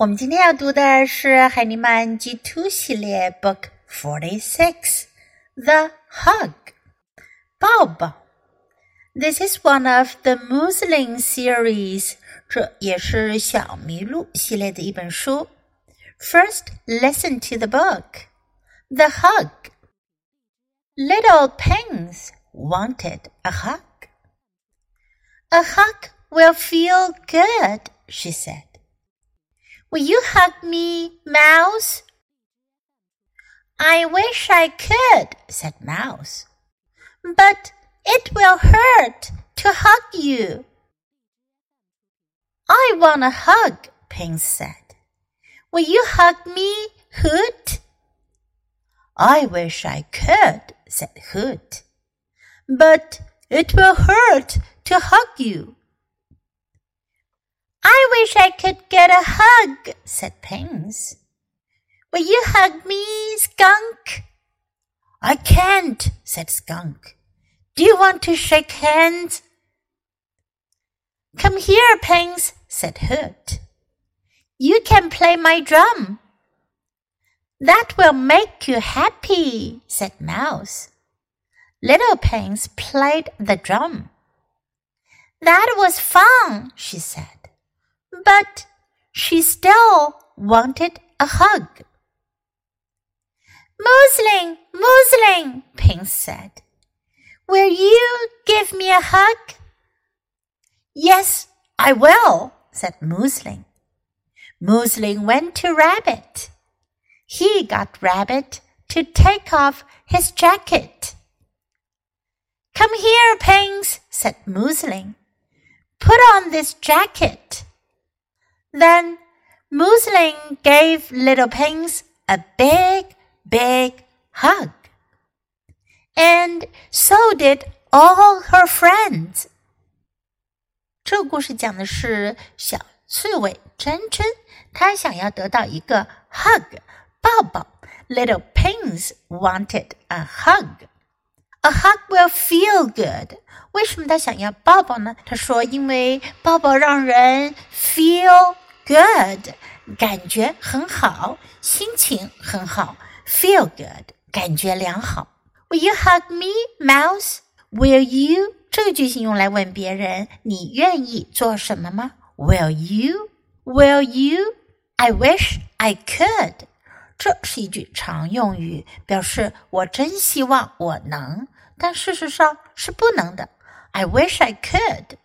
我们今天要读的是海尼曼 G Book Forty Six, The Hug. Bob. This is one of the Moosling series. 这也是小麋鹿系列的一本书。First, listen to the book. The Hug. Little Pins wanted a hug. A hug will feel good, she said. Will you hug me, Mouse? I wish I could, said Mouse. But it will hurt to hug you. I want a hug, Pins said. Will you hug me, Hoot? I wish I could, said Hoot. But it will hurt to hug you. I wish I could get a hug, said Pins. Will you hug me, Skunk? I can't, said Skunk. Do you want to shake hands? Come here, Pins, said Hoot. You can play my drum. That will make you happy, said Mouse. Little Pins played the drum. That was fun, she said but she still wanted a hug. Moosling, Moosling, Pins said. Will you give me a hug? Yes, I will, said Moosling. Moosling went to Rabbit. He got Rabbit to take off his jacket. Come here, Pins, said Moosling. Put on this jacket. Then Muslin gave Little Pings a big, big hug. And so did all her friends. 这个故事讲的是小刺猬珍珍，她想要得到一个 hug 抱抱。Little Pings wanted a hug. A hug will feel good. 为什么他想要抱抱呢？他说，因为抱抱让人 feel good，感觉很好，心情很好，feel good，感觉良好。Will you hug me, Mouse? Will you？这个句型用来问别人你愿意做什么吗？Will you? Will you? I wish I could. 这是一句常用语，表示我真希望我能，但事实上是不能的。I wish I could,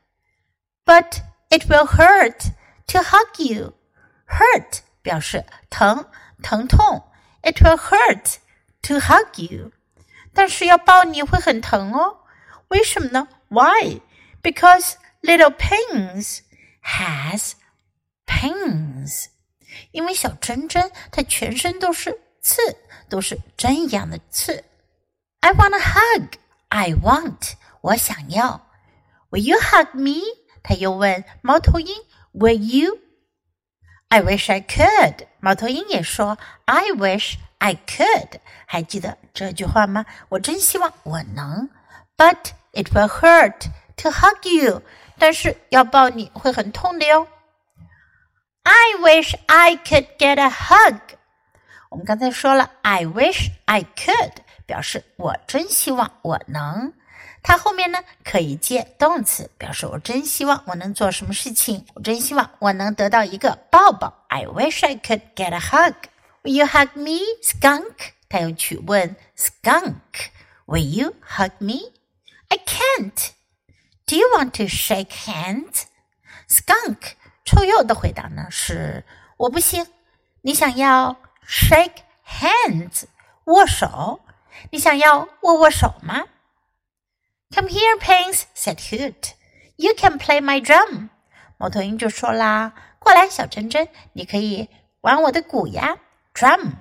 but it will hurt to hug you. Hurt 表示疼、疼痛。It will hurt to hug you. 但是要抱你会很疼哦。为什么呢？Why? Because little pings has pings. 因为小珍珍她全身都是刺，都是针一样的刺。I want a hug. I want. 我想要。Will you hug me? 他又问猫头鹰 ，Will you? I wish I could。猫头鹰也说，I wish I could。还记得这句话吗？我真希望我能，But it will hurt to hug you。但是要抱你会很痛的哟。I wish I could get a hug。我们刚才说了，I wish I could，表示我真希望我能。 它后面呢可以接动词，表示我真希望我能做什么事情，我真希望我能得到一个抱抱。I wish I could get a hug. Will you hug me, skunk? 他又去问 skunk, Will you hug me? I can't. Do you want to shake hands? Skunk 臭鼬的回答呢是我不行。你想要 shake hands 握手？你想要握握手吗 ？Come here, Pings," said Hoot. "You can play my drum." 猫头鹰就说啦：“过来，小珍珍，你可以玩我的鼓呀，drum.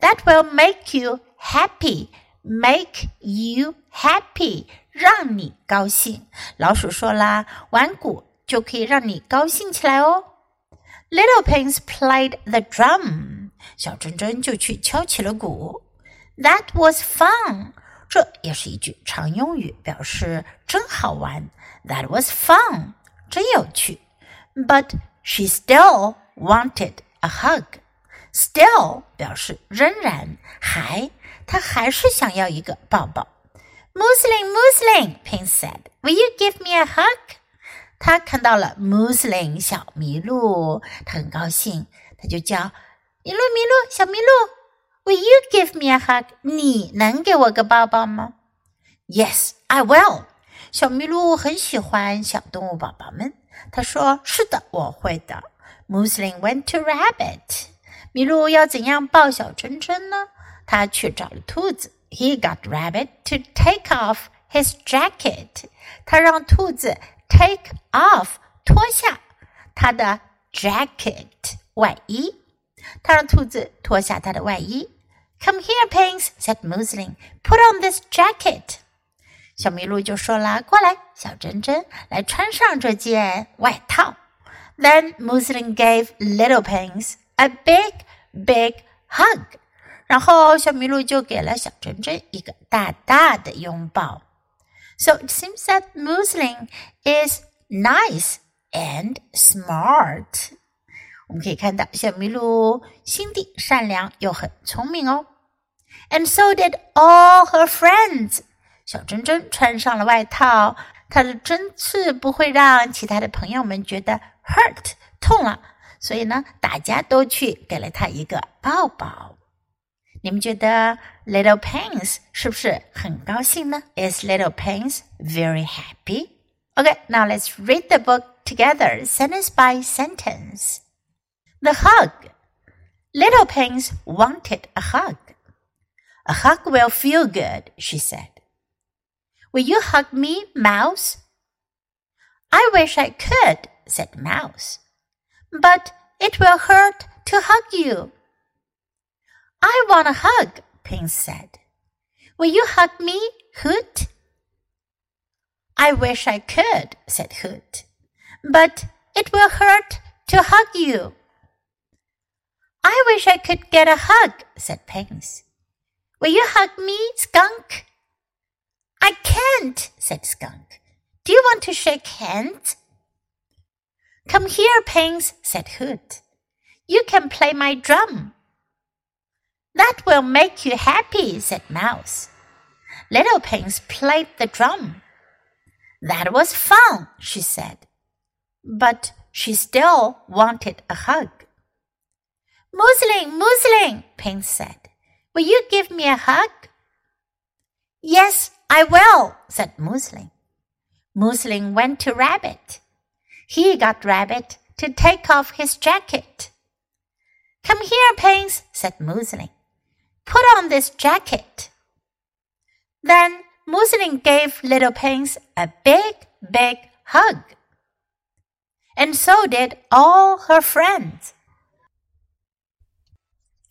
That will make you happy. Make you happy，让你高兴。”老鼠说啦：“玩鼓就可以让你高兴起来哦。” Little Pings played the drum. 小珍珍就去敲起了鼓。That was fun. 这也是一句常用语，表示真好玩。That was fun，真有趣。But she still wanted a hug. Still 表示仍然还，她还是想要一个抱抱。Muslin, Muslin, Pin said, "Will you give me a hug?" 他看到了 Muslin 小麋鹿，他很高兴，他就叫麋鹿麋鹿小麋鹿，Will you give me a hug？你能给我个抱抱吗？Yes, I will。小麋鹿很喜欢小动物宝宝们，他说：“是的，我会的。” Muslin went to Rabbit。麋鹿要怎样抱小珍珍呢？他去找了兔子。He got Rabbit to take off his jacket。他让兔子 take off 脱下他的 jacket 外衣。他让兔子脱下他的外衣。Come here, Pins," said Moosling. "Put on this jacket." 小麋鹿就说了：“过来，小珍珍，来穿上这件外套。” Then Moosling gave little Pins a big, big hug. 然后小麋鹿就给了小珍珍一个大大的拥抱。So it seems that Moosling is nice and smart. 我们可以看到小麋鹿心地善良又很聪明哦。And so did all her friends. 小珍珍穿上了外套，她的针刺不会让其他的朋友们觉得 hurt 痛了，所以呢，大家都去给了她一个抱抱。你们觉得 Little Pants 是不是很高兴呢？Is Little Pants very happy? Okay, now let's read the book together, sentence by sentence. The hug. Little Pins wanted a hug. A hug will feel good, she said. Will you hug me, Mouse? I wish I could, said Mouse. But it will hurt to hug you. I want a hug, Pins said. Will you hug me, Hoot? I wish I could, said Hoot. But it will hurt to hug you. I wish I could get a hug, said Pins. Will you hug me, Skunk? I can't, said Skunk. Do you want to shake hands? Come here, Pins, said Hoot. You can play my drum. That will make you happy, said Mouse. Little Pins played the drum. That was fun, she said. But she still wanted a hug. Moosling, Moosling, Pins said. Will you give me a hug? Yes, I will, said Moosling. Moosling went to Rabbit. He got Rabbit to take off his jacket. Come here, Pins, said Moosling. Put on this jacket. Then Moosling gave Little Pins a big, big hug. And so did all her friends.